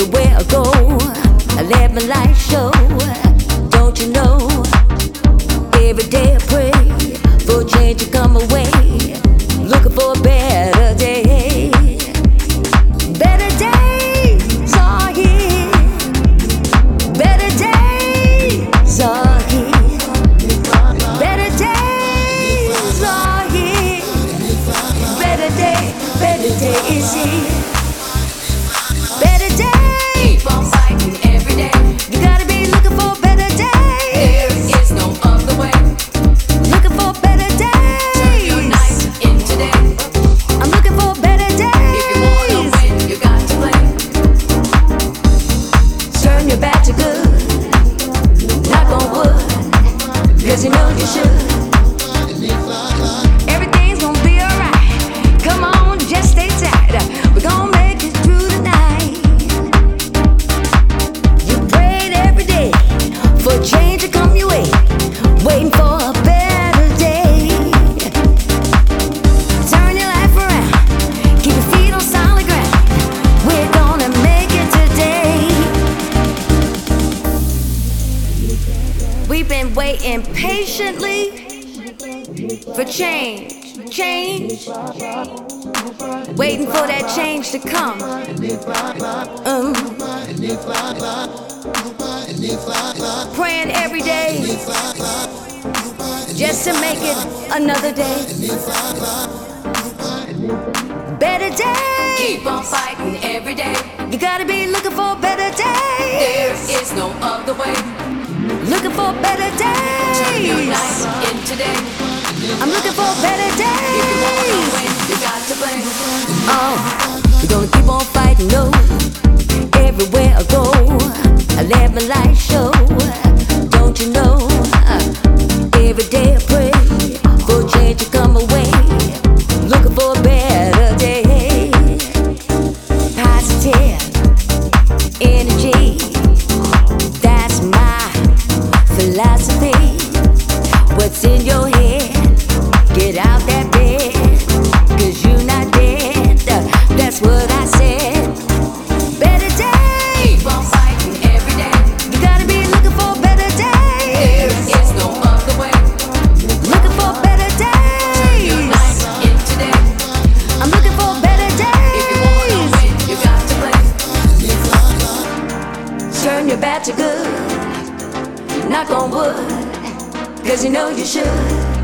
everywhere I go. I let my light show, don't you know? Every day I pray for change to come away. Looking for a better day. Better days are here. Better days are here. Better days are here. Better day, better day is here. Waiting patiently for change. Change. Waiting for that change to come. Um. Praying every day just to make it another day. Better day. Keep on fighting every day. You gotta be looking for a better day. There is no other way. For better days. I'm looking for better days. you got to play. Oh, we're gonna keep on fighting, no. Everywhere I go, I let my light show. Philosophy. What's in your head? Get out that bed, cause you're not dead. That's what I said. Better day. Keep on fighting every day. You gotta be looking for better There day. is no other way. Looking for better Turn your night days. into day. I'm looking for better If you wanna days. win, you got to play. Turn your back to good. Knock on wood, cause you know you should.